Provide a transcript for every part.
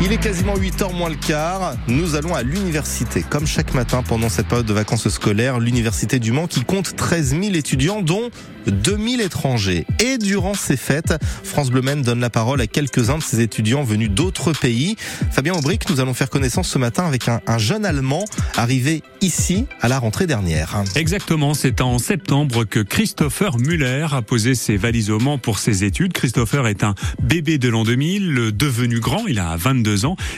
Il est quasiment 8h moins le quart. Nous allons à l'université. Comme chaque matin pendant cette période de vacances scolaires, l'université du Mans qui compte 13 000 étudiants, dont 2000 étrangers. Et durant ces fêtes, France Bleu donne la parole à quelques-uns de ces étudiants venus d'autres pays. Fabien Aubric, nous allons faire connaissance ce matin avec un, un jeune Allemand arrivé ici à la rentrée dernière. Exactement, c'est en septembre que Christopher Muller a posé ses valises au Mans pour ses études. Christopher est un bébé de l'an 2000, devenu grand, il a 22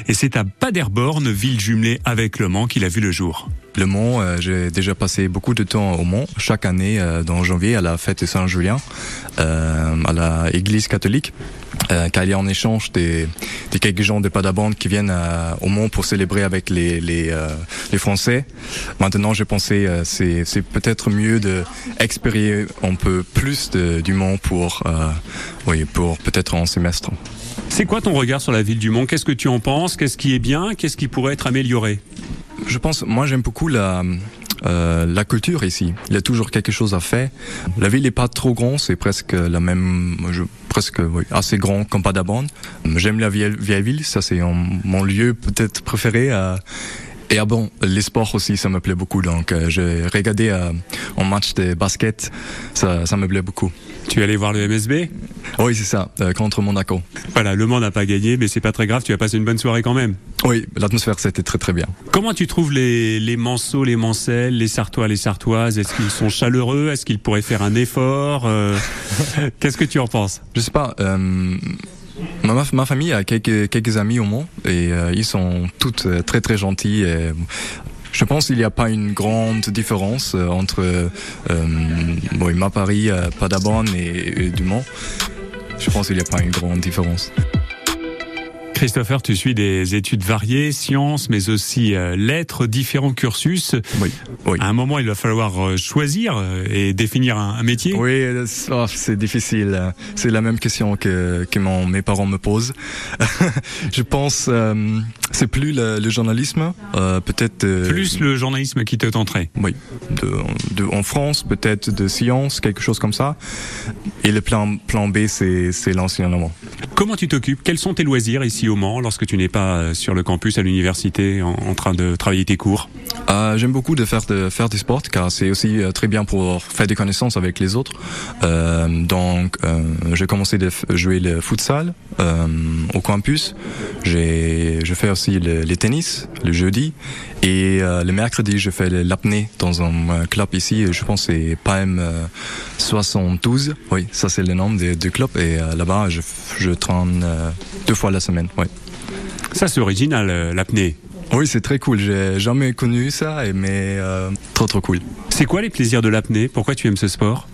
et c'est à Paderborn, ville jumelée avec Le Mans, qu'il a vu le jour. Le Mans, euh, j'ai déjà passé beaucoup de temps au Mans, chaque année euh, dans janvier à la fête de Saint-Julien, euh, à la église catholique. Euh, car il y a en échange des, quelques gens de Paderborn qui viennent au Mans pour célébrer avec les, les, Français. Maintenant, j'ai pensé c'est c'est peut-être mieux de expérimenter un peu plus du Mans pour oui pour peut-être en semestre. C'est quoi ton regard sur la ville du Mans? Qu'est-ce que tu en penses? Qu'est-ce qui est bien? Qu'est-ce qui pourrait être amélioré? Je pense, moi j'aime beaucoup la, euh, la culture ici. Il y a toujours quelque chose à faire. La ville n'est pas trop grande, c'est presque la même, je, presque oui, assez grand comme Paderborn. J'aime la vieille, ville, ça c'est mon lieu peut-être préféré. euh, et ah bon, les sports aussi, ça me plaît beaucoup. Donc, euh, j'ai regardé euh, un match de basket, ça, ça me plaît beaucoup. Tu es allé voir le MSB Oui, c'est ça, euh, contre Monaco. Voilà, Le Mans n'a pas gagné, mais c'est pas très grave, tu as passé une bonne soirée quand même. Oui, l'atmosphère c'était très très bien. Comment tu trouves les, les Manceaux, les Mancelles, les Sartois, les Sartoises? Est-ce qu'ils sont chaleureux? Est-ce qu'ils pourraient faire un effort? Euh, Qu'est-ce que tu en penses? Je sais pas. Euh, ma, famille a quelques, amis au Mans et euh, ils sont toutes euh, très très gentils. Et, je pense qu'il n'y a pas une grande différence euh, entre euh, ma Paris, euh, Paderborn et, et du Mans. Je pense qu'il n'y a pas une grande différence. Christopher, tu suis des études variées, sciences, mais aussi euh, lettres, différents cursus. Oui, oui. À un moment, il va falloir euh, choisir euh, et définir un, métier. Oui, c'est difficile. C'est la même question que, que mon, mes parents me posent. je pense euh, c'est plus le, le journalisme, euh, peut-être euh, Plus le journalisme qui te tenterait. Oui, de, de, en France, peut-être de sciences, quelque chose comme ça. Et le plan, plan B, c'est, c'est l'enseignement. Comment tu t'occupes? Quels sont tes loisirs ici au Mans lorsque tu n'es pas euh, sur le campus à l'université en, train de travailler tes cours? Euh, j'aime beaucoup de faire, faire du sport, car c'est aussi euh, très bien pour faire des connaissances avec les autres. Donc, j'ai commencé de jouer le futsal au campus. Je fais aussi le, tennis le jeudi. Et le mercredi, je fais l'apnée dans un club ici. Je pense c'est PAM euh, 72. Oui, ça c'est le nom du club. Et là-bas, je, je euh, deux fois la semaine. Oui. Ça, c'est original, euh, l'apnée. Oui, c'est très cool. J'ai jamais connu ça, mais euh, trop trop cool. C'est quoi les plaisirs de l'apnée? Pourquoi tu aimes ce sport?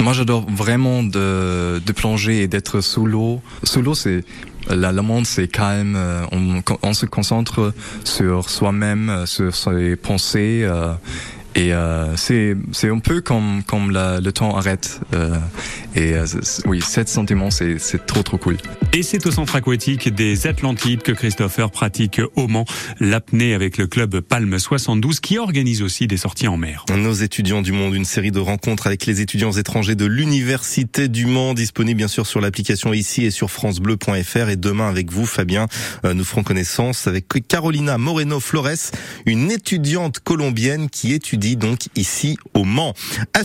Moi, j'adore vraiment de, de plonger et d'être sous l'eau. Sous l'eau, c'est la, la monde, c'est calme. On, on se concentre sur soi-même, sur ses pensées. euh, et euh, c'est c'est un peu comme comme la- le temps arrête. Et euh, oui, cet sentiment, c'est c'est trop trop cool. Et c'est au centre aquatique des Atlantides que Christopher pratique au Mans l'apnée avec le club Palme 72 qui organise aussi des sorties en mer. Nos étudiants du monde, une série de rencontres avec les étudiants étrangers de l'Université du Mans, disponible bien sûr sur l'application ici et sur francebleu.fr. Et demain avec vous, Fabien, euh, nous ferons connaissance avec Carolina Moreno Flores, une étudiante colombienne qui étudie donc ici au Mans.